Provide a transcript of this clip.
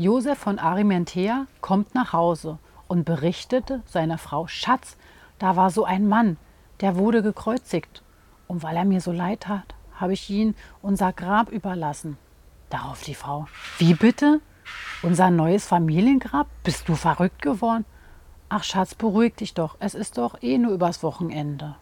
Josef von Arimentea kommt nach Hause und berichtete seiner Frau: Schatz, da war so ein Mann, der wurde gekreuzigt. Und weil er mir so leid tat, habe ich ihn unser Grab überlassen. Darauf die Frau: Wie bitte? Unser neues Familiengrab? Bist du verrückt geworden? Ach Schatz, beruhig dich doch. Es ist doch eh nur übers Wochenende.